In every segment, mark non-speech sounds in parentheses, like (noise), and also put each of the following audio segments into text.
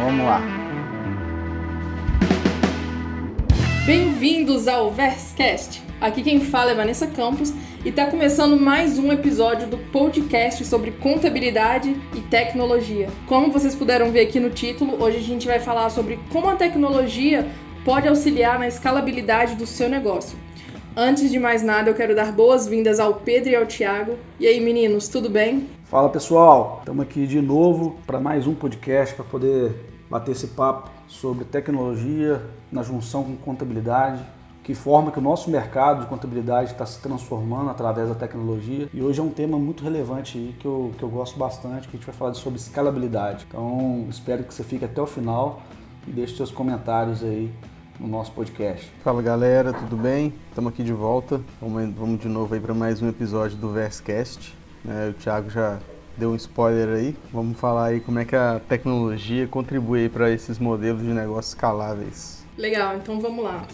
Vamos lá. Bem-vindos ao Verscast. Aqui quem fala é Vanessa Campos e está começando mais um episódio do podcast sobre contabilidade e tecnologia. Como vocês puderam ver aqui no título, hoje a gente vai falar sobre como a tecnologia pode auxiliar na escalabilidade do seu negócio. Antes de mais nada, eu quero dar boas-vindas ao Pedro e ao Tiago. E aí, meninos, tudo bem? Fala pessoal, estamos aqui de novo para mais um podcast para poder bater esse papo sobre tecnologia na junção com contabilidade, que forma que o nosso mercado de contabilidade está se transformando através da tecnologia. E hoje é um tema muito relevante aí que eu, que eu gosto bastante, que a gente vai falar sobre escalabilidade. Então espero que você fique até o final e deixe seus comentários aí no nosso podcast. Fala galera, tudo bem? Estamos aqui de volta. Vamos, vamos de novo aí para mais um episódio do Verscast. É, o Thiago já deu um spoiler aí. Vamos falar aí como é que a tecnologia contribui para esses modelos de negócios escaláveis. Legal, então vamos lá.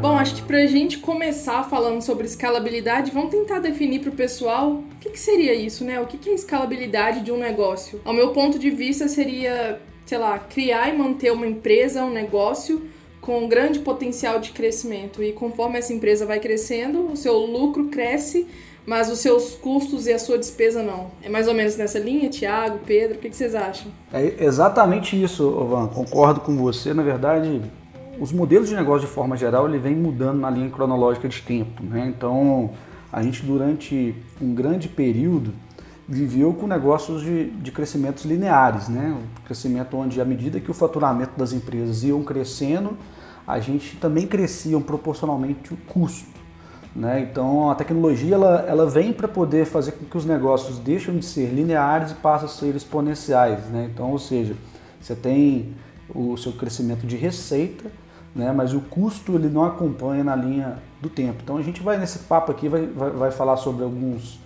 Bom, acho que para a gente começar falando sobre escalabilidade, vamos tentar definir para o pessoal o que, que, seria isso, né? O que, que é escalabilidade de um negócio? Ao meu ponto de vista, seria, sei lá, criar e manter uma empresa, um negócio com grande potencial de crescimento. E conforme essa empresa vai crescendo, o seu lucro cresce mas os seus custos e a sua despesa não. É mais ou menos nessa linha, Tiago, Pedro? O que, vocês acham? É exatamente isso, Van. Concordo com você. Na verdade, os modelos de negócio de forma geral ele vem mudando na linha cronológica de tempo. Né? Então, a gente durante um grande período viveu com negócios de, de crescimentos lineares, né? Um crescimento onde, à medida que o faturamento das empresas iam crescendo, a gente também crescia proporcionalmente o custo. Né? Então a tecnologia ela, ela vem para poder fazer com que os negócios deixem de ser lineares e passem a ser exponenciais. Né? Então, ou seja, você tem o seu crescimento de receita, né? mas o custo ele não acompanha na linha do tempo. Então a gente vai nesse papo aqui, vai, vai, vai falar sobre alguns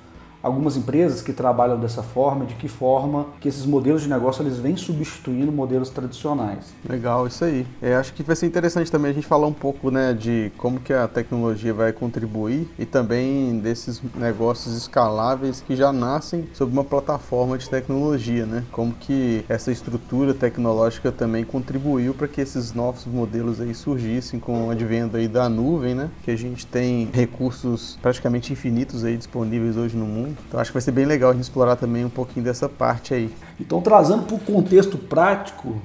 algumas empresas que trabalham dessa forma, de que forma que esses modelos de negócio eles vêm substituindo modelos tradicionais. Legal, isso aí. É, acho que vai ser interessante também a gente falar um pouco né, de como que a tecnologia vai contribuir e também desses negócios escaláveis que já nascem sob uma plataforma de tecnologia, né? Como que essa estrutura tecnológica também contribuiu para que esses novos modelos aí surgissem com o advento aí da nuvem, né? Que a gente tem recursos praticamente infinitos aí disponíveis hoje no mundo então acho que vai ser bem legal a gente explorar também um pouquinho dessa parte aí. Então trazendo para o contexto prático,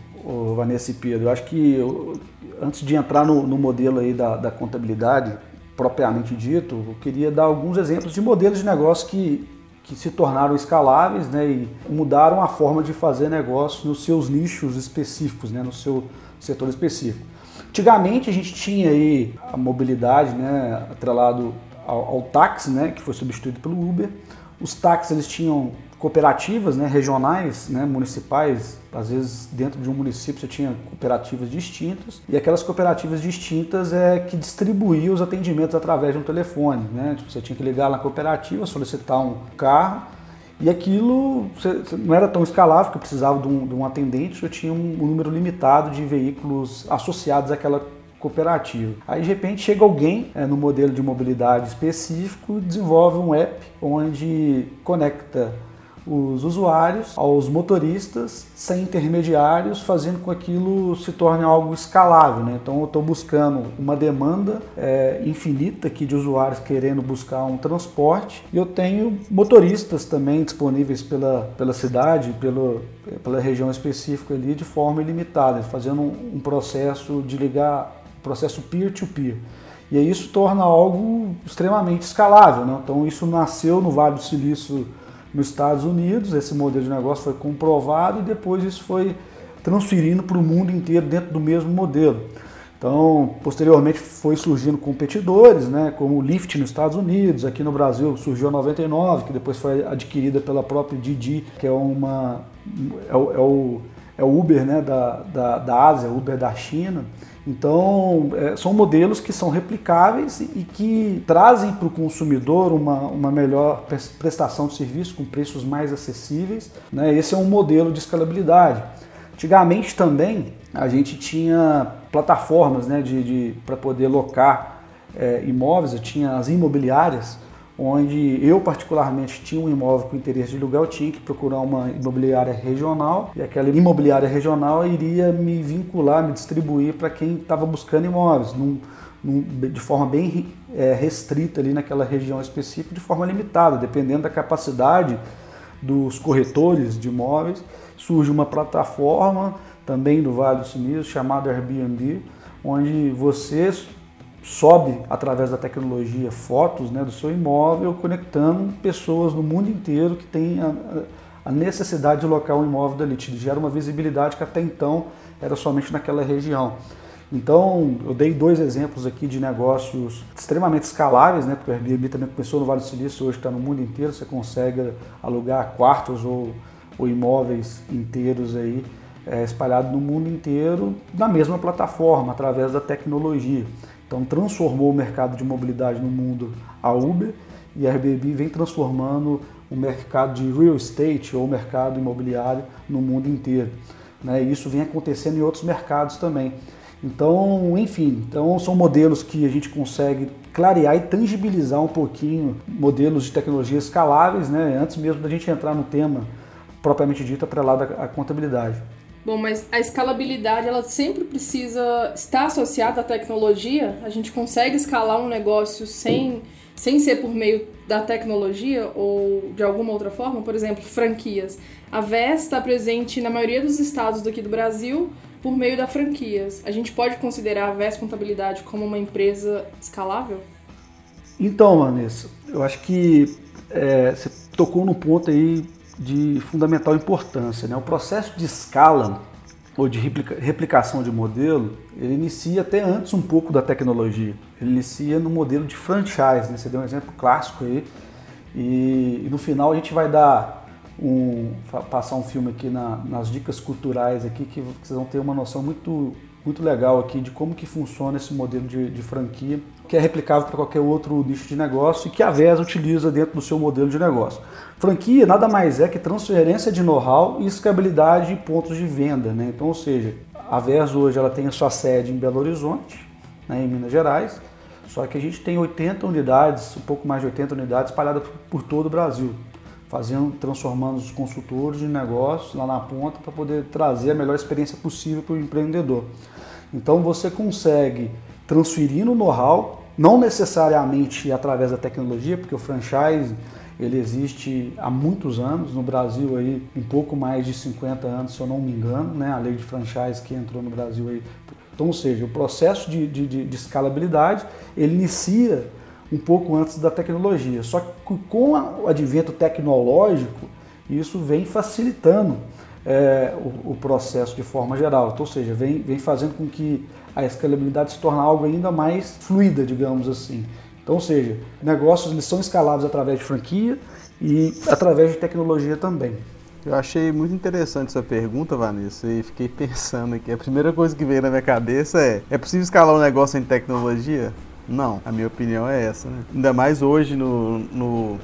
Vanessa e Pedro, eu acho que eu, antes de entrar no, no modelo aí da, da, contabilidade propriamente dito, eu queria dar alguns exemplos de modelos de negócio que, que se tornaram escaláveis né, e mudaram a forma de fazer negócio nos seus nichos específicos, né, no seu setor específico. Antigamente a gente tinha aí a mobilidade né, atrelado ao, ao táxi, né, que foi substituído pelo Uber. Os táxis eles tinham cooperativas né, regionais, né, municipais, às vezes dentro de um município você tinha cooperativas distintas, e aquelas cooperativas distintas é que distribuíam os atendimentos através de um telefone. Né? Tipo, você tinha que ligar na cooperativa, solicitar um carro, e aquilo não era tão escalável, porque precisava de um, de um atendente, eu tinha um, um número limitado de veículos associados àquela cooperativa. Aí de repente chega alguém é, no modelo de mobilidade específico desenvolve um app onde conecta os usuários aos motoristas sem intermediários, fazendo com que aquilo se torne algo escalável. Né? Então eu estou buscando uma demanda é, infinita aqui de usuários querendo buscar um transporte e eu tenho motoristas também disponíveis pela, pela cidade, pelo, pela região específica ali de forma ilimitada, fazendo um, um processo de ligar processo peer-to-peer. -peer. E aí isso torna algo extremamente escalável. Né? Então isso nasceu no Vale do Silício nos Estados Unidos, esse modelo de negócio foi comprovado e depois isso foi transferindo para o mundo inteiro dentro do mesmo modelo. Então, posteriormente foi surgindo competidores, né, como o Lyft nos Estados Unidos, aqui no Brasil surgiu a 99, que depois foi adquirida pela própria Didi, que é uma é o, é o, é o Uber né, da, da, da Ásia, Uber da China. Então, é, são modelos que são replicáveis e que trazem para o consumidor uma, uma melhor prestação de serviço com preços mais acessíveis. Né? Esse é um modelo de escalabilidade. Antigamente também a gente tinha plataformas né, de, de para poder locar é, imóveis, tinha as imobiliárias, onde eu particularmente tinha um imóvel com interesse de eu tinha que procurar uma imobiliária regional e aquela imobiliária regional iria me vincular, me distribuir para quem estava buscando imóveis, num, num, de forma bem é, restrita ali naquela região específica, de forma limitada, dependendo da capacidade dos corretores de imóveis, surge uma plataforma também do Vale do Sinistro chamada Airbnb, onde você sobe através da tecnologia fotos né, do seu imóvel, conectando pessoas no mundo inteiro que têm a, a necessidade de locar um imóvel dali. Te gera uma visibilidade que até então era somente naquela região. Então, eu dei dois exemplos aqui de negócios extremamente escaláveis, né? Porque o Airbnb também começou no Vale do Silício, hoje está no mundo inteiro, você consegue alugar quartos ou, ou imóveis inteiros aí é, espalhados no mundo inteiro na mesma plataforma, através da tecnologia. Então transformou o mercado de mobilidade no mundo a Uber e a Airbnb vem transformando o mercado de real estate ou mercado imobiliário no mundo inteiro. Né? E isso vem acontecendo em outros mercados também. Então, enfim, então são modelos que a gente consegue clarear e tangibilizar um pouquinho modelos de tecnologia escaláveis, né? antes mesmo da gente entrar no tema propriamente dito atrelado à contabilidade. Bom, mas a escalabilidade ela sempre precisa estar associada à tecnologia. A gente consegue escalar um negócio sem, sem ser por meio da tecnologia ou de alguma outra forma, por exemplo, franquias. A VES está presente na maioria dos estados daqui do Brasil por meio da franquias. A gente pode considerar a VES Contabilidade como uma empresa escalável? Então, Vanessa, eu acho que é, você tocou num ponto aí de fundamental importância. Né? O processo de escala ou de replica, replicação de modelo, ele inicia até antes um pouco da tecnologia. Ele inicia no modelo de franchise. Né? Você deu um exemplo clássico aí. E, e no final a gente vai dar um, passar um filme aqui na, nas dicas culturais aqui que vocês vão ter uma noção muito muito legal aqui de como que funciona esse modelo de, de franquia, que é replicável para qualquer outro nicho de negócio e que a VES utiliza dentro do seu modelo de negócio. Franquia nada mais é que transferência de know-how e escalabilidade de pontos de venda. Né? Então, ou seja, a VES hoje ela tem a sua sede em Belo Horizonte, né, em Minas Gerais, só que a gente tem 80 unidades, um pouco mais de 80 unidades espalhadas por todo o Brasil fazendo, transformando os consultores de negócios lá na ponta para poder trazer a melhor experiência possível para o empreendedor. Então você consegue transferir no know-how, não necessariamente através da tecnologia, porque o franchise ele existe há muitos anos, no Brasil aí um pouco mais de 50 anos, se eu não me engano, né? a lei de franchise que entrou no Brasil aí. Então, ou seja, o processo de, de, de escalabilidade, ele inicia um pouco antes da tecnologia. Só que com o advento tecnológico, isso vem facilitando é, o, o, processo de forma geral. Então, ou seja, vem, vem fazendo com que a escalabilidade se torne algo ainda mais fluida, digamos assim. Então, ou seja, negócios eles são escaláveis através de franquia e através de tecnologia também. Eu achei muito interessante essa pergunta, Vanessa, e fiquei (laughs) pensando aqui. A primeira coisa que veio na minha cabeça é: é possível escalar um negócio em tecnologia? Não, a minha opinião é essa, né? Ainda mais hoje no, no,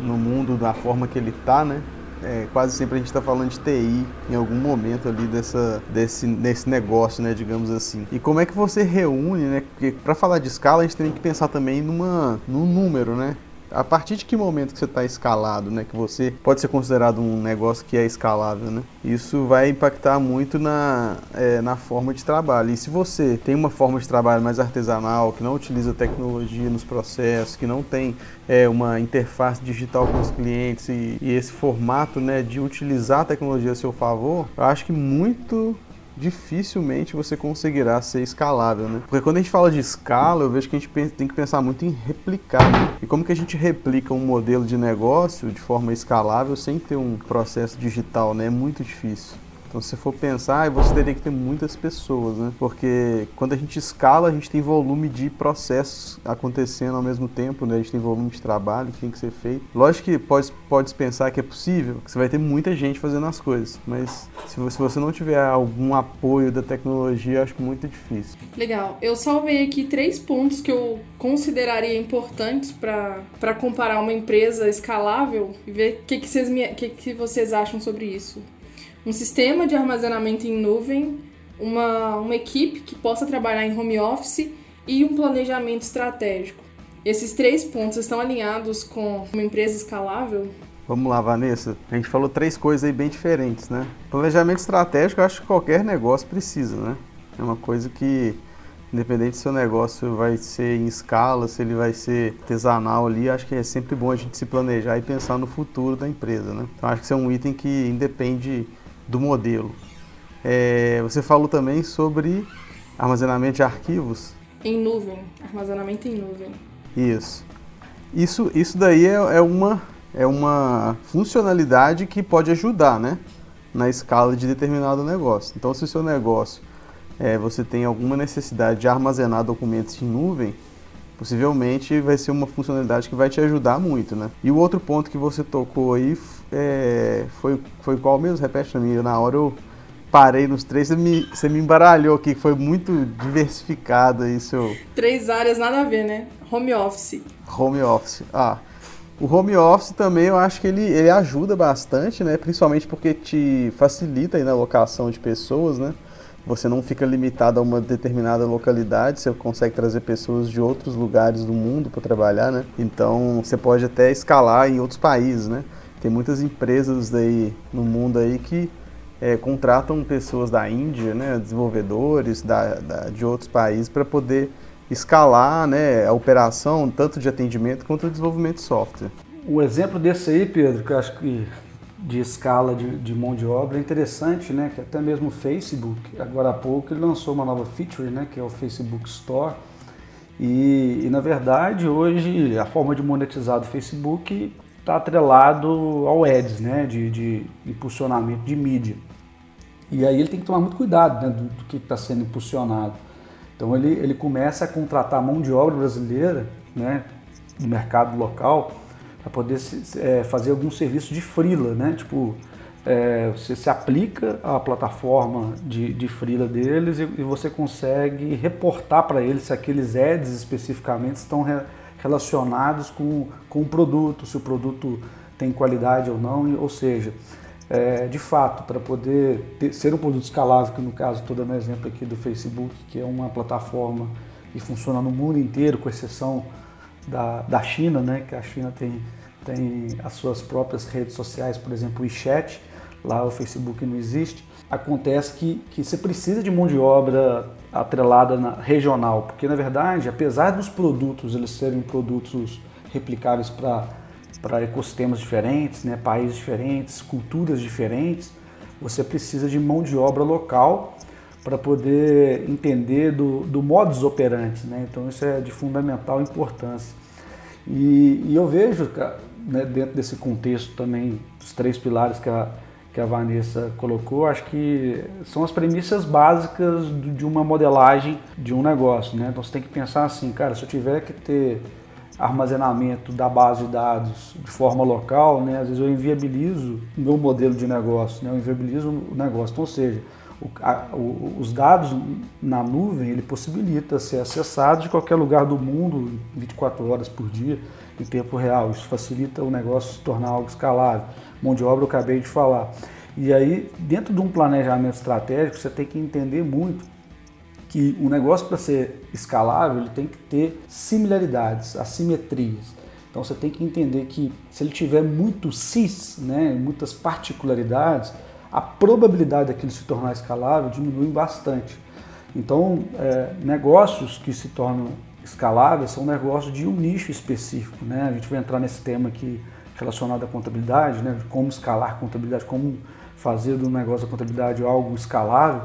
no mundo da forma que ele está, né? É, quase sempre a gente está falando de TI em algum momento ali dessa, desse, desse negócio, né, digamos assim. E como é que você reúne, né? Porque para falar de escala a gente tem que pensar também numa, num número, né? A partir de que momento que você está escalado, né? Que você pode ser considerado um negócio que é escalável, né? Isso vai impactar muito na, é, na forma de trabalho. E se você tem uma forma de trabalho mais artesanal, que não utiliza tecnologia nos processos, que não tem é, uma interface digital com os clientes e, e esse formato né, de utilizar a tecnologia a seu favor, eu acho que muito dificilmente você conseguirá ser escalável, né? Porque quando a gente fala de escala, eu vejo que a gente tem que pensar muito em replicar. Né? E como que a gente replica um modelo de negócio de forma escalável sem ter um processo digital, né? É muito difícil. Então, se for pensar, você teria que ter muitas pessoas, né? Porque quando a gente escala, a gente tem volume de processos acontecendo ao mesmo tempo, né? A gente tem volume de trabalho que tem que ser feito. Lógico que pode, pode pensar que é possível, que você vai ter muita gente fazendo as coisas, mas se você, não tiver algum apoio da tecnologia, acho muito difícil. Legal. Eu salvei aqui três pontos que eu consideraria importantes para comparar uma empresa escalável e ver o que, que, vocês que, que vocês acham sobre isso um sistema de armazenamento em nuvem, uma, uma equipe que possa trabalhar em home office e um planejamento estratégico. Esses três pontos estão alinhados com uma empresa escalável? Vamos lá, Vanessa. A gente falou três coisas aí bem diferentes, né? Planejamento estratégico, eu acho que qualquer negócio precisa, né? É uma coisa que, independente se o negócio vai ser em escala, se ele vai ser artesanal ali, acho que é sempre bom a gente se planejar e pensar no futuro da empresa, né? Então, acho que isso é um item que independe do modelo. É, você falou também sobre armazenamento de arquivos. Em nuvem, armazenamento em nuvem. Isso. Isso, isso daí é, é uma é uma funcionalidade que pode ajudar, né? Na escala de determinado negócio. Então, se o seu negócio é, você tem alguma necessidade de armazenar documentos em nuvem, possivelmente vai ser uma funcionalidade que vai te ajudar muito, né? E o outro ponto que você tocou aí é, foi, foi qual mesmo? Repete para mim, na hora eu parei nos três, você me, você me embaralhou aqui, foi muito diversificado aí seu... Três áreas, nada a ver, né? Home office. Home office, ah... O home office também eu acho que ele, ele ajuda bastante, né? Principalmente porque te facilita aí na locação de pessoas, né? Você não fica limitado a uma determinada localidade, você consegue trazer pessoas de outros lugares do mundo para trabalhar, né? Então você pode até escalar em outros países, né? Tem muitas empresas aí no mundo aí que é, contratam pessoas da Índia, né? Desenvolvedores da, da de outros países para poder escalar né, a operação, tanto de atendimento quanto de desenvolvimento de software. O exemplo desse aí, Pedro, que eu acho que de escala de, de, mão de obra é interessante, né? Que até mesmo o Facebook, agora há pouco, ele lançou uma nova feature, né? Que é o Facebook Store. E, e na verdade, hoje, a forma de monetizar do Facebook está atrelado ao Ads, né? De, de, impulsionamento de mídia. E aí ele tem que tomar muito cuidado né, do, do que está sendo impulsionado. Então ele, ele começa a contratar mão de obra brasileira né, no mercado local para poder é, fazer algum serviço de freela, né? Tipo, é, você se aplica à plataforma de, de freela deles e, e você consegue reportar para eles se aqueles ads especificamente estão re, relacionados com, com o produto, se o produto tem qualidade ou não, ou seja, é, de fato, para poder ter, ser um produto escalável, que no caso estou dando exemplo aqui do Facebook, que é uma plataforma que funciona no mundo inteiro, com exceção da, da China, né, que a China tem, tem as suas próprias redes sociais, por exemplo, o WeChat, lá o Facebook não existe. Acontece que, que você precisa de mão de obra atrelada na, regional, porque na verdade, apesar dos produtos eles serem produtos replicáveis para ecossistemas diferentes, né, países diferentes, culturas diferentes, você precisa de mão de obra local para poder entender do, do modus operandi. Né? Então isso é de fundamental importância. E, e eu vejo, né, dentro desse contexto também, os três pilares que a, que a Vanessa colocou, acho que são as premissas básicas de uma modelagem de um negócio. Né? Então você tem que pensar assim, cara, se eu tiver que ter armazenamento da base de dados de forma local, né, às vezes eu inviabilizo o meu modelo de negócio, né, eu inviabilizo o negócio. Então, ou seja, o, a, o, os dados na nuvem ele possibilita ser acessado de qualquer lugar do mundo 24 horas por dia em tempo real. Isso facilita o negócio se tornar algo escalável. Mão de obra eu acabei de falar. E aí, dentro de um planejamento estratégico, você tem que entender muito que o negócio para ser escalável ele tem que ter similaridades, assimetrias. Então você tem que entender que se ele tiver muito cis, né, muitas particularidades, a probabilidade daquilo se tornar escalável diminui bastante. Então, é, negócios que se tornam escaláveis são negócios de um nicho específico. Né? A gente vai entrar nesse tema aqui relacionado à contabilidade, né? de como escalar contabilidade, como fazer do negócio da contabilidade algo escalável.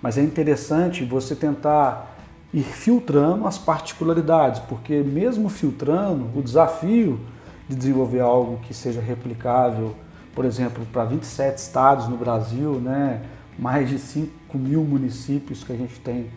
Mas é interessante você tentar ir filtrando as particularidades, porque mesmo filtrando, o desafio de desenvolver algo que seja replicável, por exemplo, para 27 estados no Brasil, né, mais de 5 mil municípios que a gente tem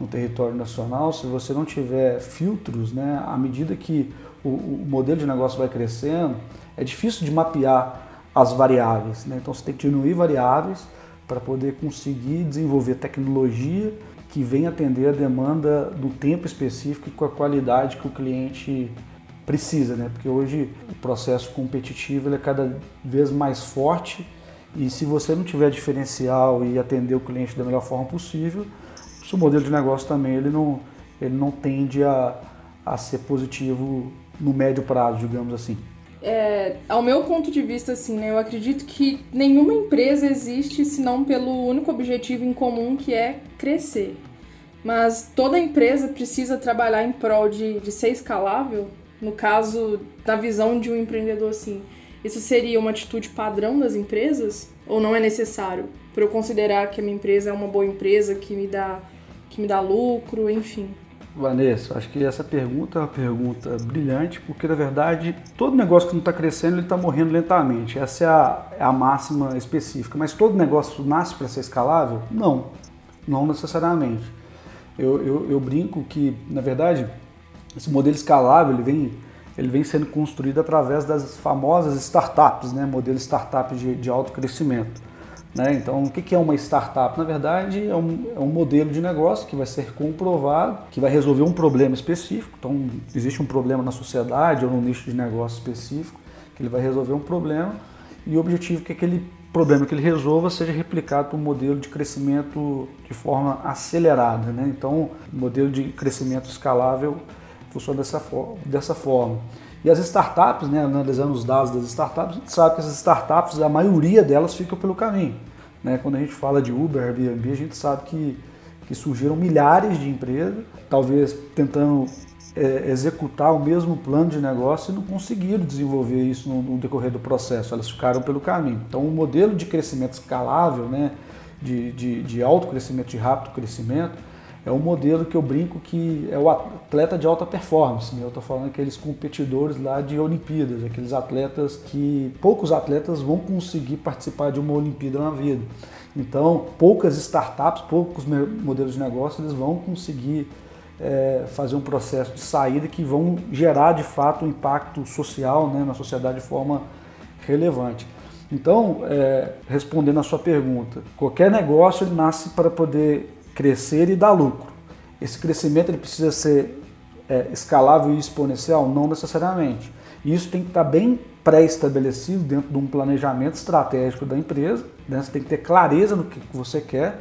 no território nacional, se você não tiver filtros, né, à medida que o, o modelo de negócio vai crescendo, é difícil de mapear as variáveis. Né? Então você tem que diminuir variáveis para poder conseguir desenvolver tecnologia que venha atender a demanda do tempo específico e com a qualidade que o cliente precisa, né? Porque hoje o processo competitivo é cada vez mais forte e se você não tiver diferencial e atender o cliente da melhor forma possível, seu modelo de negócio também ele não, ele não tende a, a, a ser positivo no médio prazo, digamos assim. É, ao meu ponto de vista, assim, né, eu acredito que nenhuma empresa existe senão pelo único objetivo em comum que é crescer. Mas toda empresa precisa trabalhar em prol de, de ser escalável, no caso da visão de um empreendedor assim. Isso seria uma atitude padrão das empresas ou não é necessário para eu considerar que a minha empresa é uma boa empresa que me dá que me dá lucro, enfim? Vanessa, acho que essa pergunta é uma pergunta brilhante, porque na verdade todo negócio que não está crescendo ele está morrendo lentamente. Essa é a, é a máxima específica. Mas todo negócio nasce para ser escalável? Não, não necessariamente. Eu, eu, eu, brinco que, na verdade, esse modelo escalável ele vem, ele vem sendo construído através das famosas startups, né? modelo startup de, de alto crescimento. Né? Então, o que é uma startup? Na verdade, é um, é um, modelo de negócio que vai ser comprovado, que vai resolver um problema específico. Então, existe um problema na sociedade ou no nicho de negócio específico, que ele vai resolver um problema e o objetivo é que aquele problema que ele resolva seja replicado para um modelo de crescimento de forma acelerada. Né? Então, modelo de crescimento escalável funciona dessa, dessa forma. E as startups, né, analisando os dados das startups, a gente sabe que essas startups, a maioria delas ficam pelo caminho. Né? Quando a gente fala de Uber, Airbnb, a gente sabe que, que surgiram milhares de empresas, talvez tentando é, executar o mesmo plano de negócio e não conseguiram desenvolver isso no, no, decorrer do processo, elas ficaram pelo caminho. Então, o modelo de crescimento escalável, né, de, de, de alto crescimento, de rápido crescimento, é um modelo que eu brinco que é o atleta de alta performance. Né? Eu estou falando aqueles competidores lá de Olimpíadas, aqueles atletas que poucos atletas vão conseguir participar de uma Olimpíada na vida. Então, poucas startups, poucos modelos de negócio, eles vão conseguir é, fazer um processo de saída que vão gerar de fato um impacto social né, na sociedade de forma relevante. Então, é, respondendo a sua pergunta, qualquer negócio ele nasce para poder crescer e dar lucro. Esse crescimento ele precisa ser é, escalável e exponencial? Não necessariamente. Isso tem que estar bem pré-estabelecido dentro de um planejamento estratégico da empresa. Né? Você tem que ter clareza no que você quer,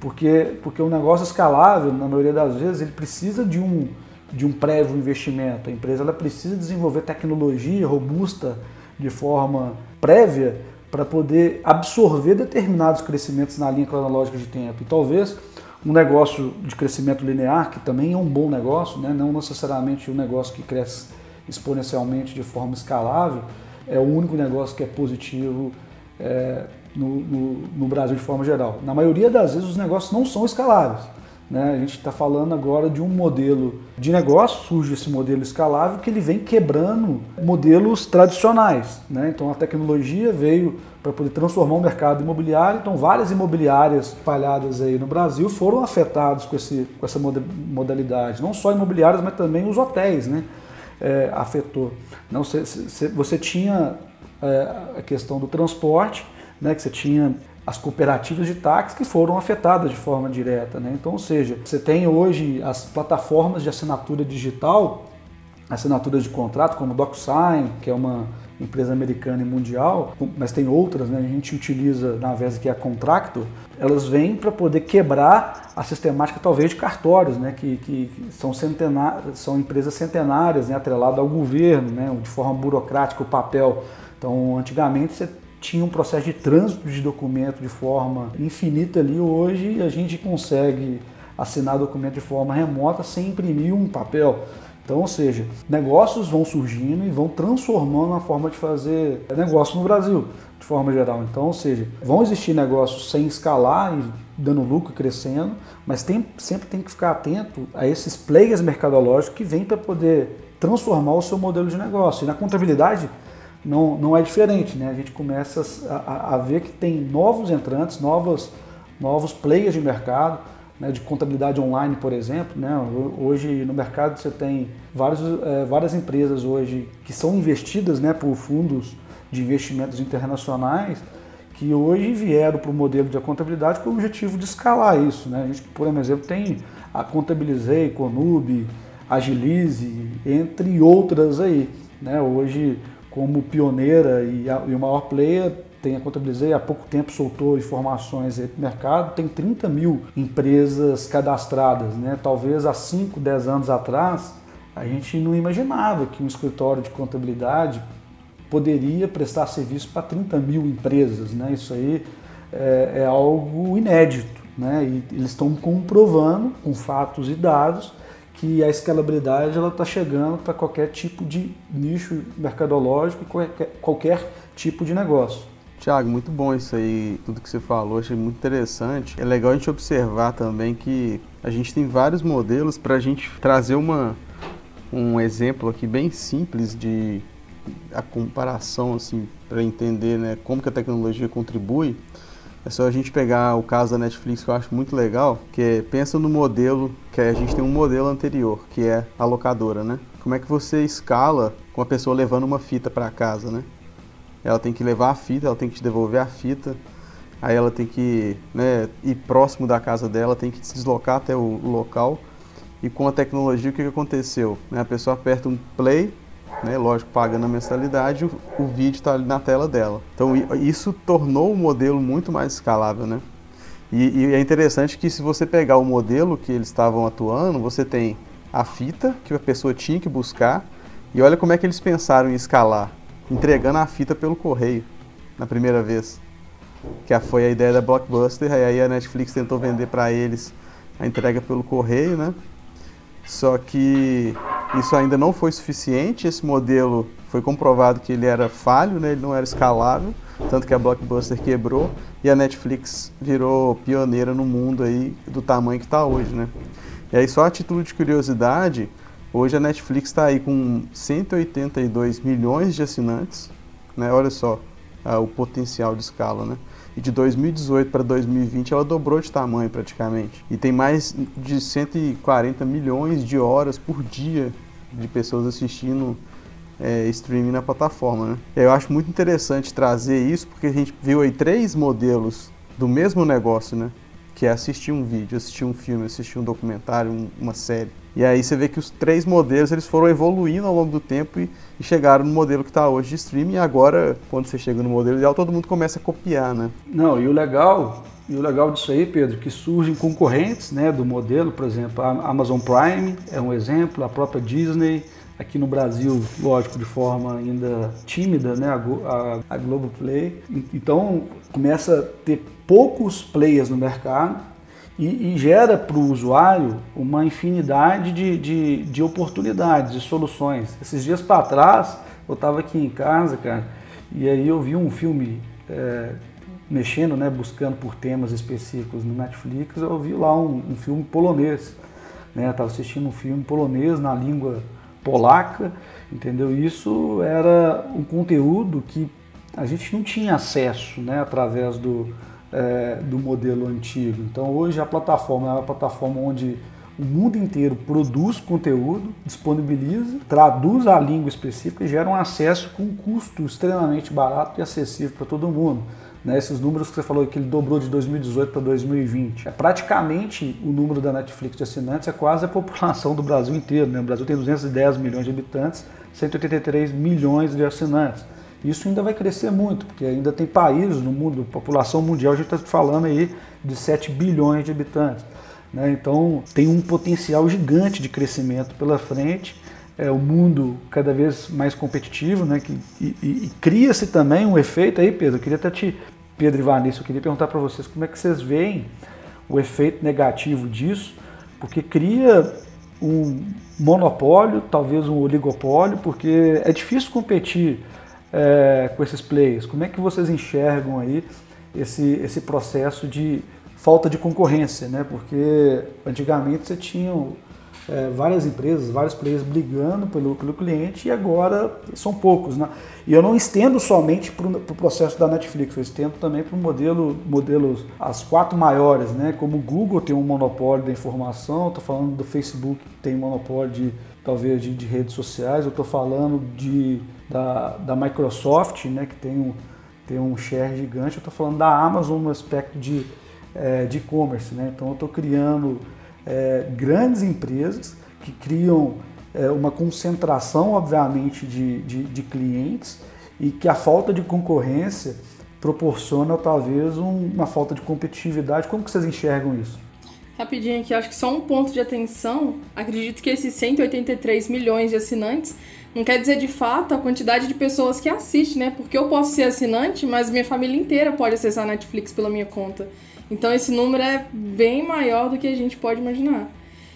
porque, porque um negócio escalável, na maioria das vezes, ele precisa de um, de um prévio investimento. A empresa ela precisa desenvolver tecnologia robusta de forma prévia para poder absorver determinados crescimentos na linha cronológica de tempo. E talvez um negócio de crescimento linear, que também é um bom negócio, né? não necessariamente um negócio que cresce exponencialmente de forma escalável, é o único negócio que é positivo é, no, no, no, Brasil de forma geral. Na maioria das vezes os negócios não são escaláveis. Né? A gente está falando agora de um modelo de negócio, surge esse modelo escalável que ele vem quebrando modelos tradicionais. Né? Então a tecnologia veio para poder transformar o mercado imobiliário. Então várias imobiliárias espalhadas aí no Brasil foram afetadas com, esse, com essa modalidade. Não só imobiliárias, mas também os hotéis né? É, afetou. Não, você, você tinha é, a questão do transporte, né? que você tinha as cooperativas de táxi que foram afetadas de forma direta. Né? Então, ou seja, você tem hoje as plataformas de assinatura digital, assinaturas de contrato, como DocSign, que é uma empresa americana e mundial, mas tem outras, né? a gente utiliza na vez que é a Contractor, elas vêm para poder quebrar a sistemática talvez de cartórios, né? que, que são, são empresas centenárias, né? atreladas ao governo, né? de forma burocrática, o papel. Então, antigamente você tinha um processo de trânsito de documento de forma infinita ali. Hoje a gente consegue assinar documento de forma remota sem imprimir um papel. Então, ou seja, negócios vão surgindo e vão transformando a forma de fazer negócio no Brasil, de forma geral. Então, ou seja, vão existir negócios sem escalar e dando lucro, crescendo, mas tem, sempre tem que ficar atento a esses players mercadológicos que vêm para poder transformar o seu modelo de negócio. E na contabilidade, não, não é diferente, né? A gente começa a, a ver que tem novos entrantes, novos, novos players de mercado, né, de contabilidade online, por exemplo. Né? Hoje no mercado você tem vários, é, várias empresas hoje que são investidas né, por fundos de investimentos internacionais que hoje vieram para o modelo de contabilidade com o objetivo de escalar isso. Né? A gente, por exemplo, tem a Contabilizei, Conub, Agilize, entre outras aí. Né? Hoje como pioneira e, a, e o maior player, tem a Contabilizei, há pouco tempo soltou informações aí para o mercado, tem 30 mil empresas cadastradas. Né? Talvez há 5, 10 anos atrás, a gente não imaginava que um escritório de contabilidade poderia prestar serviço para 30 mil empresas. Né? Isso aí é, é algo inédito. Né? E eles estão comprovando com fatos e dados que a escalabilidade ela está chegando para qualquer tipo de nicho mercadológico, qualquer, qualquer tipo de negócio. Tiago, muito bom isso aí, tudo que você falou, achei muito interessante. É legal a gente observar também que a gente tem vários modelos para a gente trazer uma, um exemplo aqui bem simples de a comparação assim para entender né, como que a tecnologia contribui. É só a gente pegar o caso da Netflix que eu acho muito legal, que é, pensa no modelo, que a gente tem um modelo anterior, que é a locadora, né? Como é que você escala com a pessoa levando uma fita para casa, né? Ela tem que levar a fita, ela tem que te devolver a fita, aí ela tem que né, ir próximo da casa dela, tem que se deslocar até o local. E com a tecnologia, o que, aconteceu? Né, a pessoa aperta um play, né, lógico, pagando a mensalidade, o, o vídeo está ali na tela dela. Então isso tornou o modelo muito mais escalável, né? E, e, é interessante que se você pegar o modelo que eles estavam atuando, você tem a fita que a pessoa tinha que buscar e olha como é que eles pensaram em escalar, entregando a fita pelo correio na primeira vez, que foi a ideia da Blockbuster, aí a Netflix tentou vender para eles a entrega pelo correio, né? Só que isso ainda não foi suficiente. Esse modelo foi comprovado que ele era falho, né? ele não era escalável, tanto que a Blockbuster quebrou e a Netflix virou pioneira no mundo aí do tamanho que está hoje, né? E aí só a título de curiosidade, hoje a Netflix está aí com 182 milhões de assinantes, né? Olha só ah, o potencial de escala, né? E de 2018 para 2020 ela dobrou de tamanho praticamente. E tem mais de 140 milhões de horas por dia de pessoas assistindo é, streaming na plataforma. Né? Eu acho muito interessante trazer isso porque a gente viu aí três modelos do mesmo negócio, né? Que é assistir um vídeo, assistir um filme, assistir um documentário, um, uma série. E aí você vê que os três modelos eles foram evoluindo ao longo do tempo e, e chegaram no modelo que está hoje de streaming. E agora, quando você chega no modelo ideal, todo mundo começa a copiar, né? Não, e o legal, e o legal disso aí, Pedro, que surgem concorrentes, né, do modelo, por exemplo, a Amazon Prime é um exemplo, a própria Disney, aqui no Brasil, lógico, de forma ainda tímida, né, a, a Globoplay. Então começa a ter poucos players no mercado e, e gera para o usuário uma infinidade de, de, de, oportunidades, de soluções. Esses dias para trás, eu estava aqui em casa, cara, e aí eu vi um filme é, mexendo, né, buscando por temas específicos no Netflix, eu vi lá um, um filme polonês. Né, estava assistindo um filme polonês na língua polaca, entendeu? Isso era um conteúdo que a gente não tinha acesso, né, através do, é, do modelo antigo. Então hoje a plataforma é uma plataforma onde o mundo inteiro produz conteúdo, disponibiliza, traduz a língua específica e gera um acesso com um custo extremamente barato e acessível para todo mundo. Né, esses números que você falou que ele dobrou de 2018 para 2020. É praticamente o número da Netflix de assinantes é quase a população do Brasil inteiro. Né? O Brasil tem 210 milhões de habitantes, 183 milhões de assinantes. Isso ainda vai crescer muito, porque ainda tem países no mundo, população mundial, a gente está falando aí de 7 bilhões de habitantes. Né? Então tem um potencial gigante de crescimento pela frente. É o mundo cada vez mais competitivo, né? Que, e, e, e cria-se também um efeito aí, Pedro. Eu queria até te, Pedro e Vanessa, eu queria perguntar para vocês como é que vocês veem o efeito negativo disso, porque cria um monopólio, talvez um oligopólio, porque é difícil competir é, com esses players? Como é que vocês enxergam aí esse, esse processo de falta de concorrência, né? Porque antigamente você tinha é, várias empresas, vários players brigando pelo, pelo cliente e agora são poucos, né? E eu não estendo somente para o pro processo da Netflix, eu estendo também para o modelo, modelos, as quatro maiores, né? Como o Google tem um monopólio da informação, estou falando do Facebook que tem monopólio de talvez de, de redes sociais, eu estou falando de da, da Microsoft, né, que tem um, tem um share gigante, eu estou falando da Amazon no aspecto de é, e-commerce. Né? Então eu estou criando é, grandes empresas que criam é, uma concentração, obviamente, de, de, de, clientes e que a falta de concorrência proporciona talvez um, uma falta de competitividade. Como que vocês enxergam isso? Rapidinho aqui, acho que só um ponto de atenção. Acredito que esses 183 milhões de assinantes não quer dizer de fato a quantidade de pessoas que assistem, né? Porque eu posso ser assinante, mas minha família inteira pode acessar a Netflix pela minha conta. Então esse número é bem maior do que a gente pode imaginar.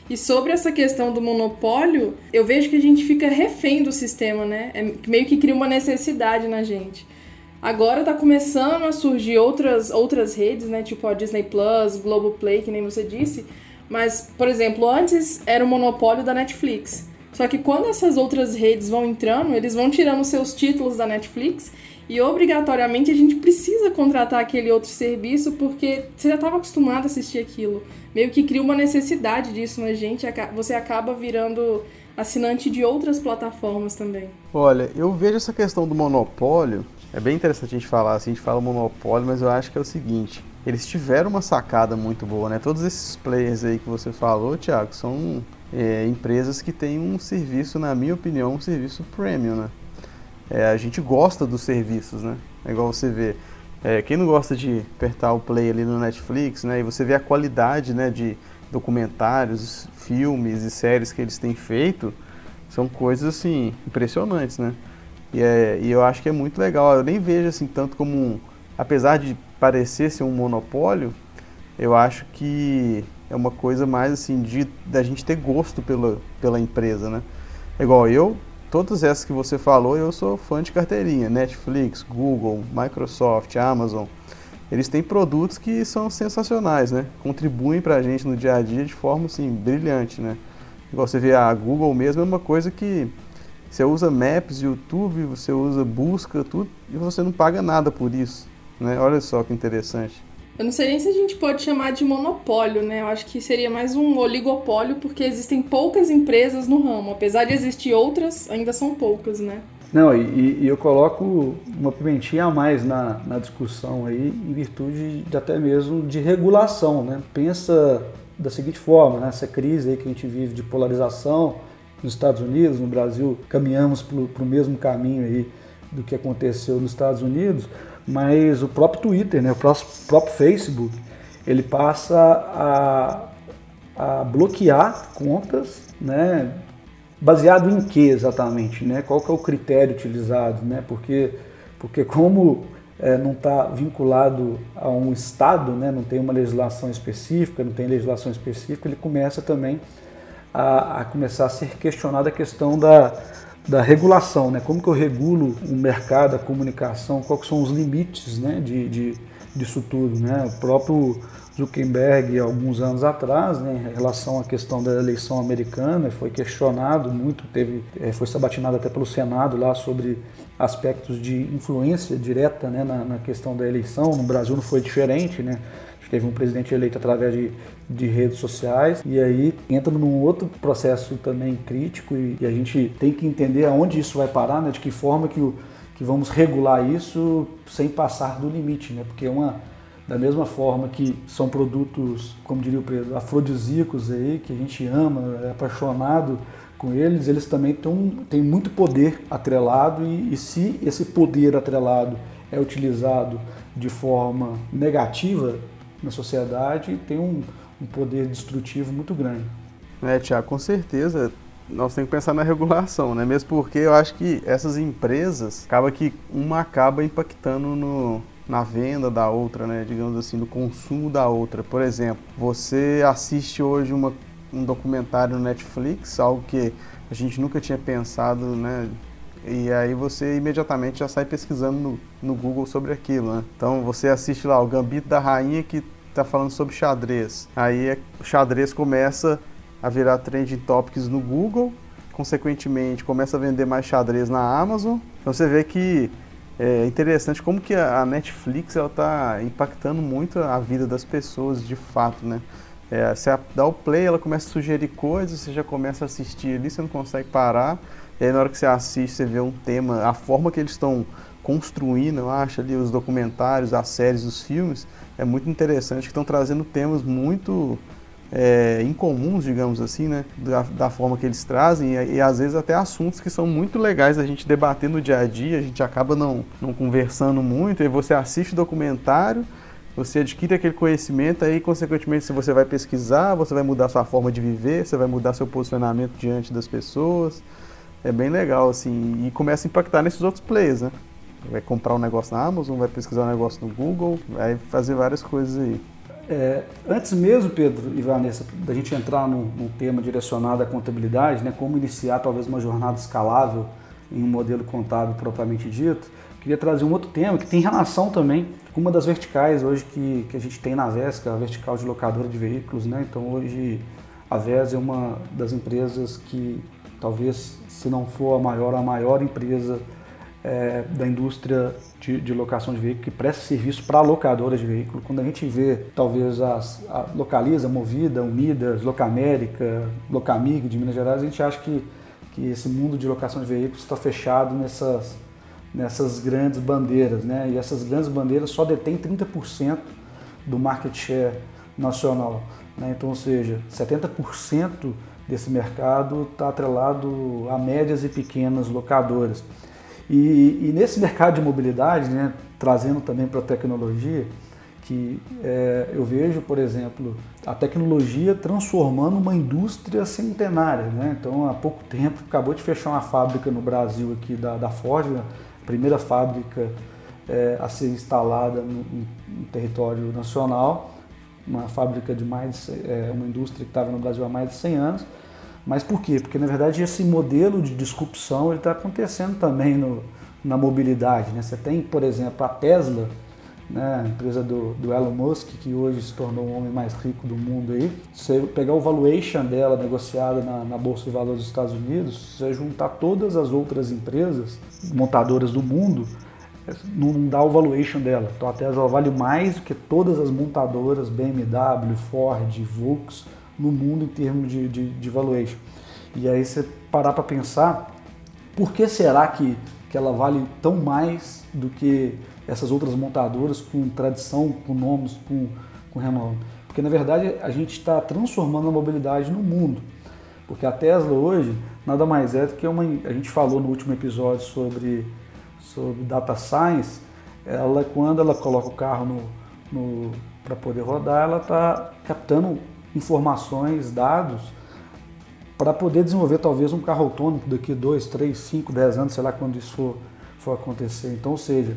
E sobre essa questão do monopólio, eu vejo que a gente fica refém do sistema, né? É meio que cria uma necessidade na gente. Agora está começando a surgir outras, outras redes, né? Tipo a Disney Plus, Globoplay, que nem você disse. Mas, por exemplo, antes era o monopólio da Netflix. Só que quando essas outras redes vão entrando, eles vão tirando seus títulos da Netflix e obrigatoriamente a gente precisa contratar aquele outro serviço porque você já estava acostumado a assistir aquilo. Meio que cria uma necessidade disso na gente, você acaba virando assinante de outras plataformas também. Olha, eu vejo essa questão do monopólio, é bem interessante a gente falar assim, a gente fala monopólio, mas eu acho que é o seguinte, eles tiveram uma sacada muito boa, né? Todos esses players aí que você falou, Thiago, são é, empresas que têm um serviço, na minha opinião, um serviço premium, né? é, a gente gosta dos serviços, né? É igual você vê. É, quem não gosta de apertar o play ali no Netflix, né? E você vê a qualidade, né? De documentários, filmes e séries que eles têm feito, são coisas assim impressionantes, né? E, é, e eu acho que é muito legal. Eu nem vejo assim tanto como um, apesar de parecer ser um monopólio, eu acho que é uma coisa mais assim de da gente ter gosto pela, pela empresa, né? É igual eu todas essas que você falou, eu sou fã de carteirinha. Netflix, Google, Microsoft, Amazon. Eles têm produtos que são sensacionais, né? Contribuem para a gente no dia a dia de forma assim, brilhante, né? Igual você vê a Google mesmo é uma coisa que você usa Maps, YouTube, você usa busca, tudo, e você não paga nada por isso, né? Olha só que interessante. Eu não sei nem se a gente pode chamar de monopólio, né? Eu acho que seria mais um oligopólio, porque existem poucas empresas no ramo. Apesar de existir outras, ainda são poucas, né? Não, e, e eu coloco uma pimentinha a mais na, na discussão aí, em virtude de até mesmo de regulação, né? Pensa da seguinte forma, né? essa crise aí que a gente vive de polarização nos Estados Unidos, no Brasil, caminhamos para o mesmo caminho aí do que aconteceu nos Estados Unidos mas o próprio Twitter, né, o próprio Facebook, ele passa a, a bloquear contas, né, baseado em que exatamente, né? Qual que é o critério utilizado, né? Porque, porque como é, não está vinculado a um estado, né? Não tem uma legislação específica, não tem legislação específica, ele começa também a, a começar a ser questionada a questão da, da regulação, né? Como que eu regulo o mercado, a comunicação, quais são os limites, né, de, de disso tudo, né? O próprio Zuckerberg, alguns anos atrás, né, em relação à questão da eleição americana, foi questionado muito, teve, eh, foi sabatinado até pelo Senado lá sobre aspectos de influência direta né, na, na questão da eleição. No Brasil não foi diferente, né? Teve um presidente eleito através de, de redes sociais e aí entra num outro processo também crítico e, e, a gente tem que entender aonde isso vai parar, né? De que forma que, o, que vamos regular isso sem passar do limite, né? Porque uma da mesma forma que são produtos, como diria o Pedro, afrodisíacos aí, que a gente ama, é apaixonado com eles, eles também têm, têm muito poder atrelado e, e se esse poder atrelado é utilizado de forma negativa, na sociedade tem um, um poder destrutivo muito grande. É, Tiago, com certeza nós temos que pensar na regulação, né? Mesmo porque eu acho que essas empresas acaba que uma acaba impactando no, na venda da outra, né? Digamos assim, no consumo da outra. Por exemplo, você assiste hoje uma, um documentário no Netflix, algo que a gente nunca tinha pensado, né? E aí você imediatamente já sai pesquisando no, no Google sobre aquilo, né? Então você assiste lá o Gambito da Rainha que está falando sobre xadrez. Aí é, o xadrez começa a virar trending topics no Google, consequentemente começa a vender mais xadrez na Amazon. Então você vê que é interessante como que a Netflix ela está impactando muito a vida das pessoas de fato, né? É, você dá o play, ela começa a sugerir coisas, você já começa a assistir ali, você não consegue parar. E aí na hora que você assiste, você vê um tema, a forma que eles estão construindo, eu acho, ali os documentários, as séries, os filmes, é muito interessante, que estão trazendo temas muito é, incomuns, digamos assim, né? Da, da, forma que eles trazem e, e, às vezes até assuntos que são muito legais a gente debater no dia a dia, a gente acaba não, não conversando muito, e você assiste o documentário você adquire aquele conhecimento, aí consequentemente se você vai pesquisar, você vai mudar sua forma de viver, você vai mudar seu posicionamento diante das pessoas. É bem legal, assim, e começa a impactar nesses outros players, né? Vai comprar um negócio na Amazon, vai pesquisar um negócio no Google, vai fazer várias coisas aí. É, antes mesmo, Pedro e Vanessa, da gente entrar num, num, tema direcionado à contabilidade, né, como iniciar talvez uma jornada escalável em um modelo contábil propriamente dito, queria trazer um outro tema que tem relação também com uma das verticais hoje que, que a gente tem na VES, que é a vertical de locadora de veículos. Né? Então hoje a VES é uma das empresas que talvez, se não for a maior, a maior empresa é, da indústria de, de, locação de veículo que presta serviço para locadoras de veículo. Quando a gente vê, talvez, as, a Localiza, Movida, Unidas, Locamérica, Locamig de Minas Gerais, a gente acha que, que esse mundo de locação de veículos está fechado nessas, nessas grandes bandeiras. Né? E essas grandes bandeiras só detêm 30% do market share nacional. Né? Então, ou seja, 70% desse mercado está atrelado a médias e pequenas locadoras. E, e nesse mercado de mobilidade, né, trazendo também para a tecnologia, que é, eu vejo, por exemplo, a tecnologia transformando uma indústria centenária. Né? Então, há pouco tempo, acabou de fechar uma fábrica no Brasil aqui da, da Ford, a primeira fábrica é, a ser instalada no, no, território nacional, uma fábrica de mais, é, uma indústria que estava no Brasil há mais de 100 anos, mas por quê? Porque na verdade esse modelo de disrupção está acontecendo também no, na mobilidade. Né? Você tem, por exemplo, a Tesla, né, a empresa do, do, Elon Musk, que hoje se tornou o homem mais rico do mundo aí. Você pegar o valuation dela negociada na, na Bolsa de Valores dos Estados Unidos, você juntar todas as outras empresas montadoras do mundo, não dá o valuation dela. Então a Tesla vale mais do que todas as montadoras BMW, Ford, Volkswagen no mundo em termos de, de, de valuation. E aí você parar para pensar, por que será que, que ela vale tão mais do que essas outras montadoras com tradição, com nomes, com, com renome? Porque na verdade a gente está transformando a mobilidade no mundo. Porque a Tesla hoje nada mais é do que uma. A gente falou no último episódio sobre, sobre data science. Ela, quando ela coloca o carro no, no para poder rodar, ela está captando informações, dados, para poder desenvolver talvez um carro autônomo daqui a 2, 3, 5, 10 anos, sei lá quando isso for, for acontecer. Então, ou seja,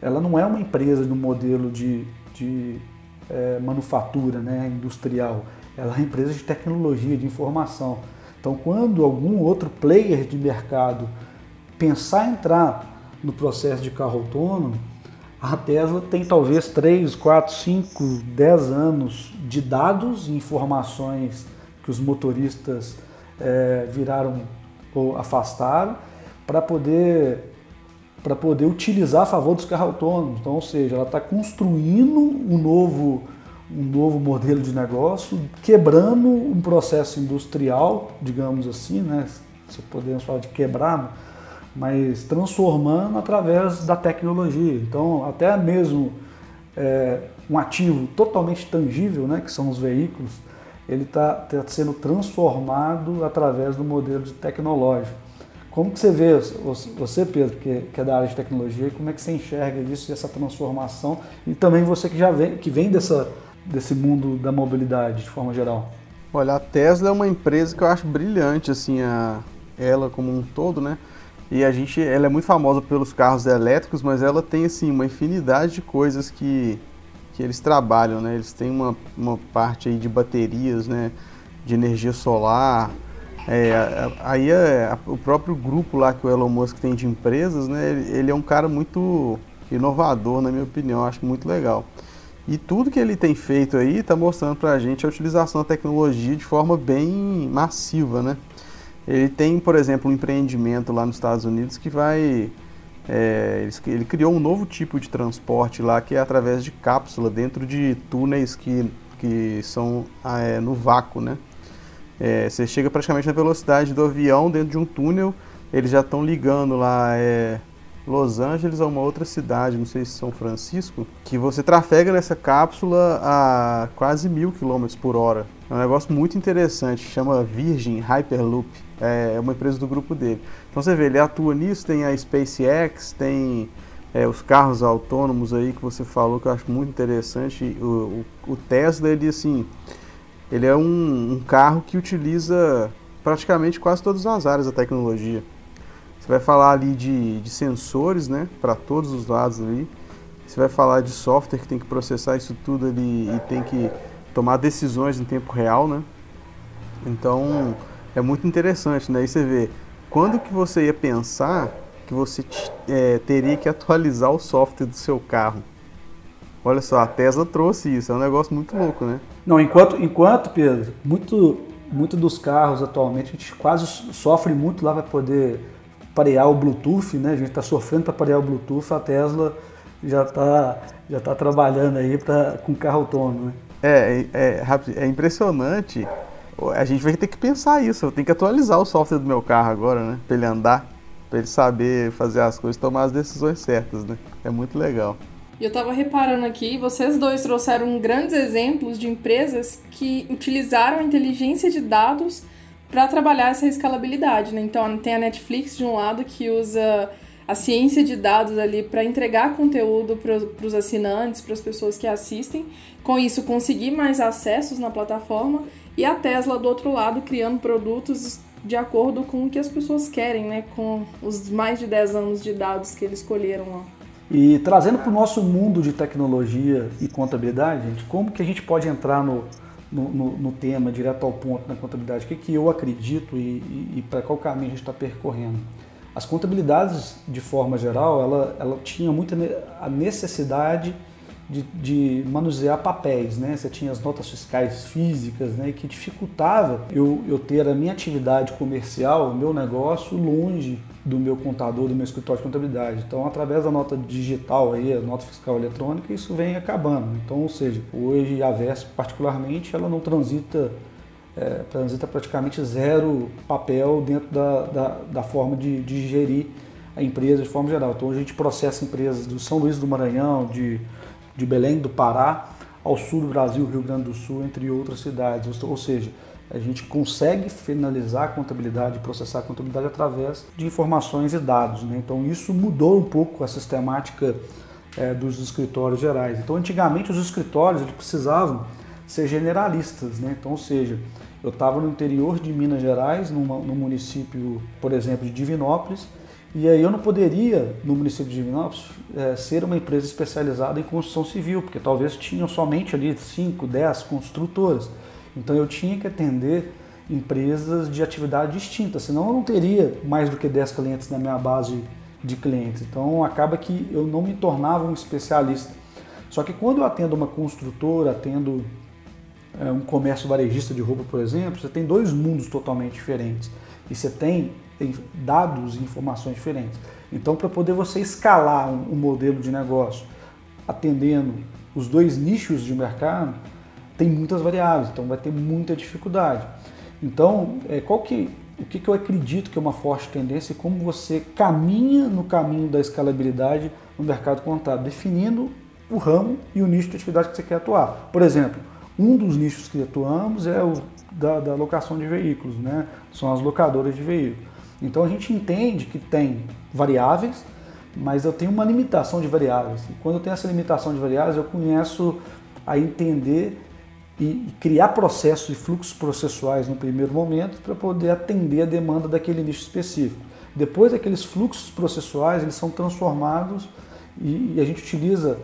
ela não é uma empresa no modelo de, de é, manufatura né, industrial, ela é uma empresa de tecnologia, de informação. Então, quando algum outro player de mercado pensar entrar no processo de carro autônomo, a Tesla tem talvez 3, 4, 5, 10 anos de dados e informações que os motoristas é, viraram ou afastaram para poder para poder utilizar a favor dos carros autônomos. Então, ou seja, ela está construindo um novo, um novo modelo de negócio, quebrando um processo industrial, digamos assim, né? se podemos falar de quebrar, mas transformando através da tecnologia. Então, até mesmo é, um ativo totalmente tangível, né, que são os veículos, ele está tá sendo transformado através do modelo de tecnológico. Como que você vê, você Pedro, que, que é da área de tecnologia, como é que você enxerga isso, essa transformação, e também você que já vem, que vem dessa, desse mundo da mobilidade de forma geral? Olha, a Tesla é uma empresa que eu acho brilhante, assim, a, ela como um todo, né? E a gente, ela é muito famosa pelos carros elétricos, mas ela tem assim uma infinidade de coisas que, que eles trabalham, né? Eles têm uma, uma parte aí de baterias, né? De energia solar. É, aí é, o próprio grupo lá que o Elon Musk tem de empresas, né? Ele, ele é um cara muito inovador, na minha opinião, acho muito legal. E tudo que ele tem feito aí está mostrando para a gente a utilização da tecnologia de forma bem massiva, né? Ele tem, por exemplo, um empreendimento lá nos Estados Unidos que vai. É, ele criou um novo tipo de transporte lá que é através de cápsula dentro de túneis que, que são ah, é, no vácuo, né? É, você chega praticamente na velocidade do avião dentro de um túnel. Eles já estão ligando lá é, Los Angeles a uma outra cidade, não sei se São Francisco, que você trafega nessa cápsula a quase mil quilômetros por hora. É um negócio muito interessante, chama Virgin Hyperloop. É, é uma empresa do grupo dele. Então você vê, ele atua nisso, tem a SpaceX, tem é, os carros autônomos aí que você falou que eu acho muito interessante. O, o, o Tesla, ele assim, ele é um, um, carro que utiliza praticamente quase todas as áreas da tecnologia. Você vai falar ali de, de sensores, né, para todos os lados ali. Você vai falar de software que tem que processar isso tudo ali e tem que tomar decisões em tempo real, né? Então é muito interessante, né? E você vê quando que você ia pensar que você é, teria que atualizar o software do seu carro. Olha só, a Tesla trouxe isso, é um negócio muito louco, né? Não, enquanto, enquanto Pedro, muito, muito dos carros atualmente, a gente quase sofre muito lá para poder parear o Bluetooth, né? A gente está sofrendo para parear o Bluetooth, a Tesla já está já tá trabalhando aí pra, com carro autônomo, né? É, é, é, é impressionante. A gente vai ter que pensar isso. Eu tenho que atualizar o software do meu carro agora, né? Para ele andar para ele saber fazer as coisas, tomar as decisões certas, né? É muito legal. E eu estava reparando aqui, vocês dois trouxeram grandes exemplos de empresas que utilizaram a inteligência de dados para trabalhar essa escalabilidade, né? Então tem a Netflix de um lado que usa a ciência de dados ali para entregar conteúdo para os assinantes, para as pessoas que assistem, com isso conseguir mais acessos na plataforma, e a Tesla do outro lado criando produtos de acordo com o que as pessoas querem, né? Com os mais de 10 anos de dados que eles escolheram lá. E trazendo para o nosso mundo de tecnologia e contabilidade, gente, como que a gente pode entrar no, no, no, no tema direto ao ponto na contabilidade? O que, que eu acredito e, e, e para qual caminho a gente está percorrendo? As contabilidades, de forma geral, ela, ela tinha muita a necessidade de, de, manusear papéis, né? Você tinha as notas fiscais físicas, né? Que dificultava eu, eu ter a minha atividade comercial, o meu negócio longe do meu contador, do meu escritório de contabilidade. Então, através da nota digital aí, a nota fiscal eletrônica, isso vem acabando. Então, ou seja, hoje a VESP particularmente, ela não transita é, transita praticamente zero papel dentro da, da, da forma de, de gerir a empresa de forma geral. Então, a gente processa empresas do São Luís do Maranhão, de de Belém do Pará ao sul do Brasil, Rio Grande do Sul, entre outras cidades. Ou seja, a gente consegue finalizar a contabilidade, processar a contabilidade através de informações e dados. Né? Então isso mudou um pouco a sistemática é, dos escritórios gerais. Então antigamente os escritórios eles precisavam ser generalistas, né? então ou seja, eu estava no interior de Minas Gerais, no município, por exemplo, de Divinópolis, e aí eu não poderia, no município de Divinópolis, é, ser uma empresa especializada em construção civil, porque talvez tinham somente ali 5, 10 construtoras. Então eu tinha que atender empresas de atividade distinta, senão eu não teria mais do que 10 clientes na minha base de clientes. Então acaba que eu não me tornava um especialista. Só que quando eu atendo uma construtora, atendo é, um comércio varejista de roupa, por exemplo, você tem dois mundos totalmente diferentes. E você tem dados e informações diferentes. Então, para poder você escalar um, um, modelo de negócio atendendo os dois nichos de mercado, tem muitas variáveis, então vai ter muita dificuldade. Então, é, qual que, o que, que eu acredito que é uma forte tendência e como você caminha no caminho da escalabilidade no mercado contábil, definindo o ramo e o nicho de atividade que você quer atuar. Por exemplo, um dos nichos que atuamos é o da, da locação de veículos, né? são as locadoras de veículos. Então a gente entende que tem variáveis, mas eu tenho uma limitação de variáveis. E quando eu tenho essa limitação de variáveis, eu começo a entender e criar processos e fluxos processuais no primeiro momento para poder atender a demanda daquele nicho específico. Depois, aqueles fluxos processuais eles são transformados e, a gente utiliza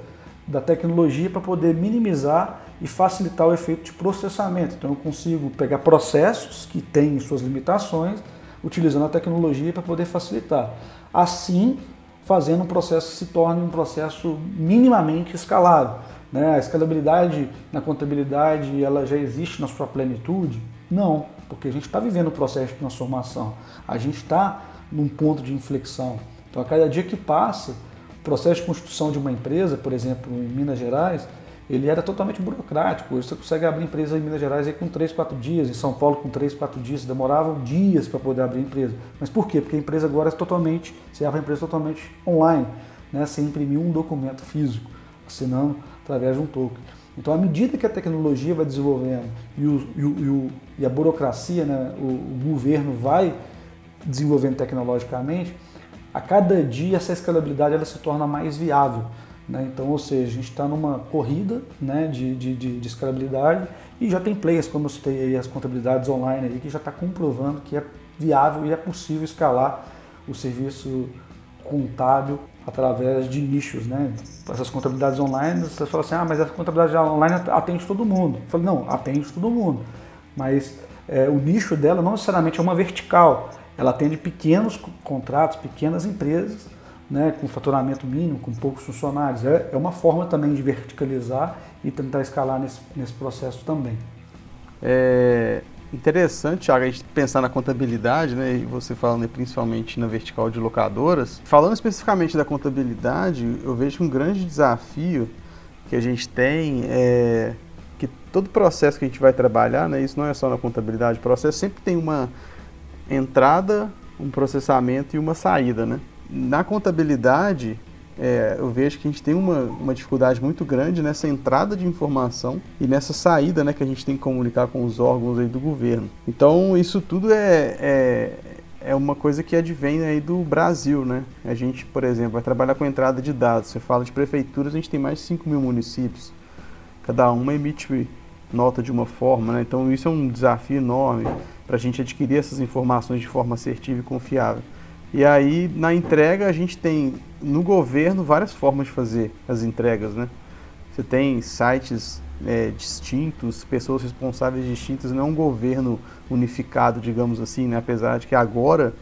da tecnologia para poder minimizar e facilitar o efeito de processamento. Então, eu consigo pegar processos que têm suas limitações utilizando a tecnologia para poder facilitar. Assim, fazendo um processo que se torne um processo minimamente escalável. Né? A escalabilidade na contabilidade ela já existe na sua plenitude? Não, porque a gente está vivendo um processo de transformação. A gente está num ponto de inflexão. Então, a cada dia que passa, o processo de construção de uma empresa, por exemplo, em Minas Gerais, ele era totalmente burocrático. Hoje você consegue abrir empresa em Minas Gerais aí com 3, 4 dias, em São Paulo com 3, 4 dias, demoravam dias para poder abrir empresa. Mas por quê? Porque a empresa agora é totalmente, você abre a empresa totalmente online, né? sem imprimir um documento físico, assinando através de um token. Então, à medida que a tecnologia vai desenvolvendo e, o, e, o, e a burocracia, né, o, o governo vai desenvolvendo tecnologicamente, a cada dia essa escalabilidade ela se torna mais viável. Né? Então, ou seja, a gente está numa corrida né, de, de, de, de, escalabilidade e já tem players, como eu citei aí, as contabilidades online aí, que já está comprovando que é viável e é possível escalar o serviço contábil através de nichos, né? Essas contabilidades online, você fala assim, ah, mas a contabilidade online atende todo mundo. Eu falo, não, atende todo mundo. Mas é, o nicho dela não necessariamente é uma vertical. Ela atende pequenos contratos, pequenas empresas, né, com faturamento mínimo, com poucos funcionários. É, é uma forma também de verticalizar e tentar escalar nesse, nesse processo também. É interessante, Thiago, a gente pensar na contabilidade, né, e você falando principalmente na vertical de locadoras. Falando especificamente da contabilidade, eu vejo um grande desafio que a gente tem é que todo processo que a gente vai trabalhar, né, isso não é só na contabilidade, o processo sempre tem uma entrada, um processamento e uma saída, né? Na contabilidade, é, eu vejo que a gente tem uma, uma dificuldade muito grande nessa entrada de informação e nessa saída né, que a gente tem que comunicar com os órgãos aí do governo. Então, isso tudo é, é, é uma coisa que advém aí do Brasil. Né? A gente, por exemplo, vai trabalhar com entrada de dados. Você fala de prefeituras, a gente tem mais de 5 mil municípios. Cada uma emite nota de uma forma, né? então isso é um desafio enorme para a gente adquirir essas informações de forma assertiva e confiável. E aí, na entrega, a gente tem no governo várias formas de fazer as entregas, né? Você tem sites é, distintos, pessoas responsáveis distintas, não é um governo unificado, digamos assim, né? Apesar de que agora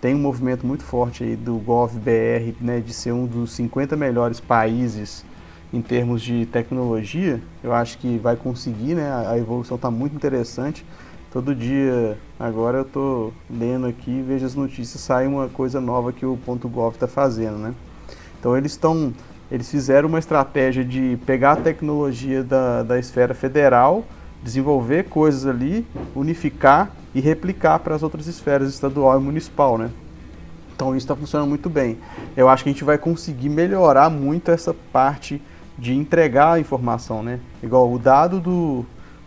tem um movimento muito forte aí do GovBR, né, de ser um dos 50 melhores países em termos de tecnologia, eu acho que vai conseguir, né? A evolução está muito interessante. Todo dia, agora eu estou lendo aqui, vejo as notícias, sai uma coisa nova que o ponto .gov está fazendo, né? Então eles estão, eles fizeram uma estratégia de pegar a tecnologia da, da esfera federal, desenvolver coisas ali, unificar e replicar para as outras esferas estadual e municipal, né? Então isso está funcionando muito bem. Eu acho que a gente vai conseguir melhorar muito essa parte de entregar a informação, né? Igual o dado do,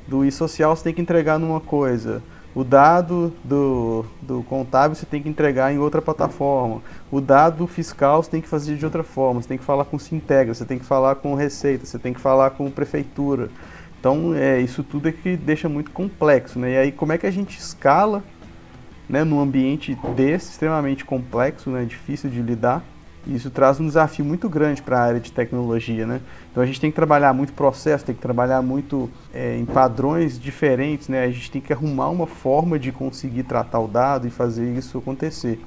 do e-social você tem que entregar numa coisa, o dado do, do contábil você tem que entregar em outra plataforma, o dado fiscal você tem que fazer de outra forma, você tem que falar com o Sintegra, você tem que falar com Receita, você tem que falar com Prefeitura. Então, é, isso tudo é que deixa muito complexo, né? E aí, como é que a gente escala né, num ambiente desse, extremamente complexo, né, difícil de lidar, isso traz um desafio muito grande para a área de tecnologia, né? Então a gente tem que trabalhar muito processo, tem que trabalhar muito é, em padrões diferentes, né? A gente tem que arrumar uma forma de conseguir tratar o dado e fazer isso acontecer.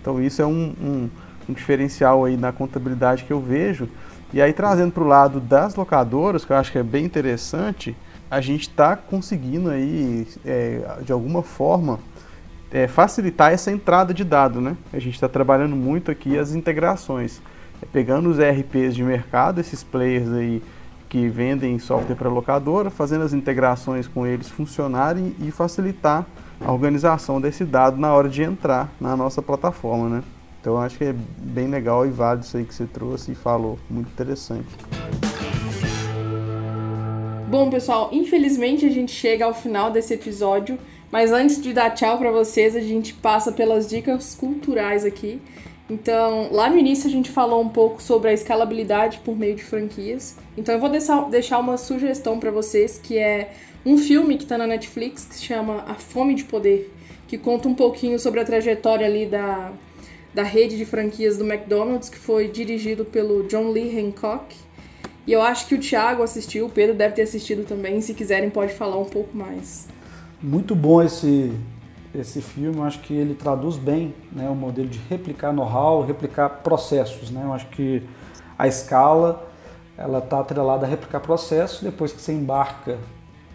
Então isso é um, um, um diferencial aí na contabilidade que eu vejo. E aí trazendo para o lado das locadoras, que eu acho que é bem interessante, a gente está conseguindo aí, é, de alguma forma, é, facilitar essa entrada de dado, né? A gente está trabalhando muito aqui as integrações, pegando os ERPs de mercado, esses players aí que vendem software para locadora, fazendo as integrações com eles funcionarem e facilitar a organização desse dado na hora de entrar na nossa plataforma, né? Então acho que é bem legal e válido isso aí que você trouxe e falou, muito interessante. Bom, pessoal, infelizmente a gente chega ao final desse episódio. Mas antes de dar tchau para vocês, a gente passa pelas dicas culturais aqui. Então, lá no início a gente falou um pouco sobre a escalabilidade por meio de franquias. Então, eu vou deixar uma sugestão para vocês, que é um filme que está na Netflix que se chama A Fome de Poder, que conta um pouquinho sobre a trajetória ali da, da rede de franquias do McDonald's, que foi dirigido pelo John Lee Hancock. E eu acho que o Thiago assistiu, o Pedro deve ter assistido também. Se quiserem, pode falar um pouco mais. Muito bom esse, esse filme, eu acho que ele traduz bem né, o modelo de replicar know-how, replicar processos. Né? Eu acho que a escala ela está atrelada a replicar processos, depois que você embarca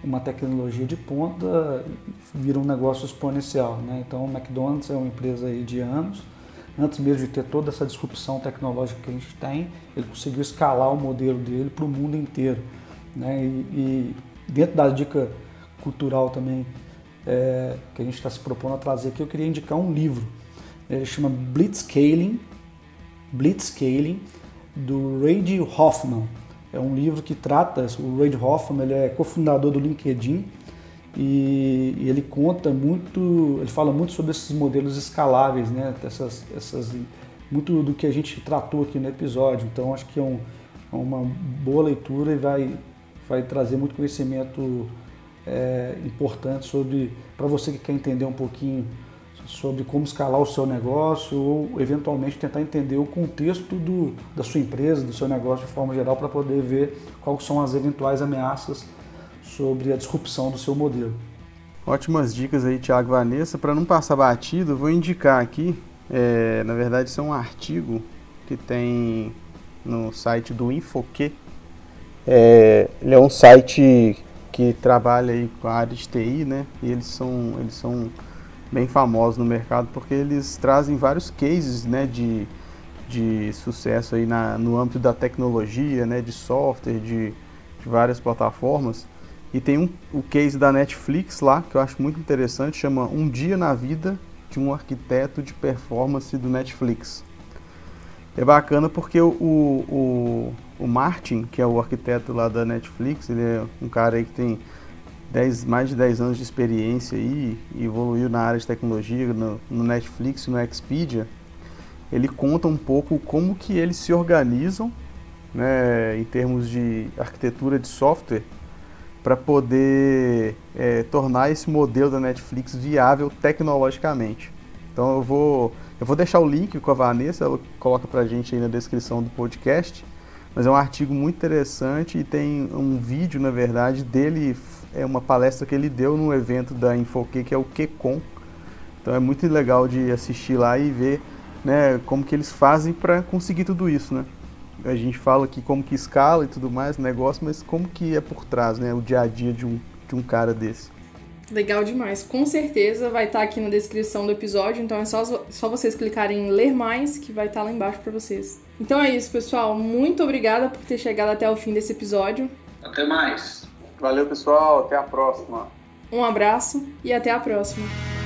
uma tecnologia de ponta, vira um negócio exponencial. Né? Então o McDonald's é uma empresa aí de anos, antes mesmo de ter toda essa disrupção tecnológica que a gente tem, ele conseguiu escalar o modelo dele para o mundo inteiro. Né? E, e dentro da dica cultural também é, que a gente está se propondo a trazer aqui, eu queria indicar um livro. Ele chama Blitzscaling, Blitzscaling, do Reid Hoffman. É um livro que trata, o Reid Hoffman ele é cofundador do LinkedIn e, e, ele conta muito, ele fala muito sobre esses modelos escaláveis, né? essas, essas muito do que a gente tratou aqui no episódio. Então acho que é, um, é uma boa leitura e vai, vai trazer muito conhecimento é, importante sobre para você que quer entender um pouquinho sobre como escalar o seu negócio ou eventualmente tentar entender o contexto do, da sua empresa, do seu negócio de forma geral para poder ver quais são as eventuais ameaças sobre a disrupção do seu modelo. Ótimas dicas aí, Thiago Vanessa. Para não passar batido, vou indicar aqui é, na verdade, isso é um artigo que tem no site do Infoque. É, ele é um site que trabalha aí com a área de TI, né? E eles são, eles são bem famosos no mercado porque eles trazem vários cases, né, de, de sucesso aí na, no âmbito da tecnologia, né, de software, de, de várias plataformas. E tem um, o case da Netflix lá, que eu acho muito interessante, chama Um Dia na Vida de um arquiteto de performance do Netflix. É bacana porque o, o, o Martin, que é o arquiteto lá da Netflix, ele é um cara aí que tem 10, mais de 10 anos de experiência aí, e evoluiu na área de tecnologia, no, no Netflix, no Expedia. Ele conta um pouco como que eles se organizam né, em termos de arquitetura de software para poder é, tornar esse modelo da Netflix viável tecnologicamente. Então eu vou, eu vou deixar o link com a Vanessa, ela coloca para a gente aí na descrição do podcast, mas é um artigo muito interessante e tem um vídeo, na verdade, dele, é uma palestra que ele deu no evento da Infoque, que é o QCon. Então é muito legal de assistir lá e ver né, como que eles fazem para conseguir tudo isso, né? a gente fala aqui como que escala e tudo mais, negócio, mas como que é por trás, né? O dia a dia de um, de um cara desse. Legal demais. Com certeza vai estar tá aqui na descrição do episódio, então é só, só vocês clicarem em ler mais que vai estar tá lá embaixo para vocês. Então é isso, pessoal. Muito obrigada por ter chegado até o fim desse episódio. Até mais. Valeu, pessoal. Até a próxima. Um abraço e até a próxima.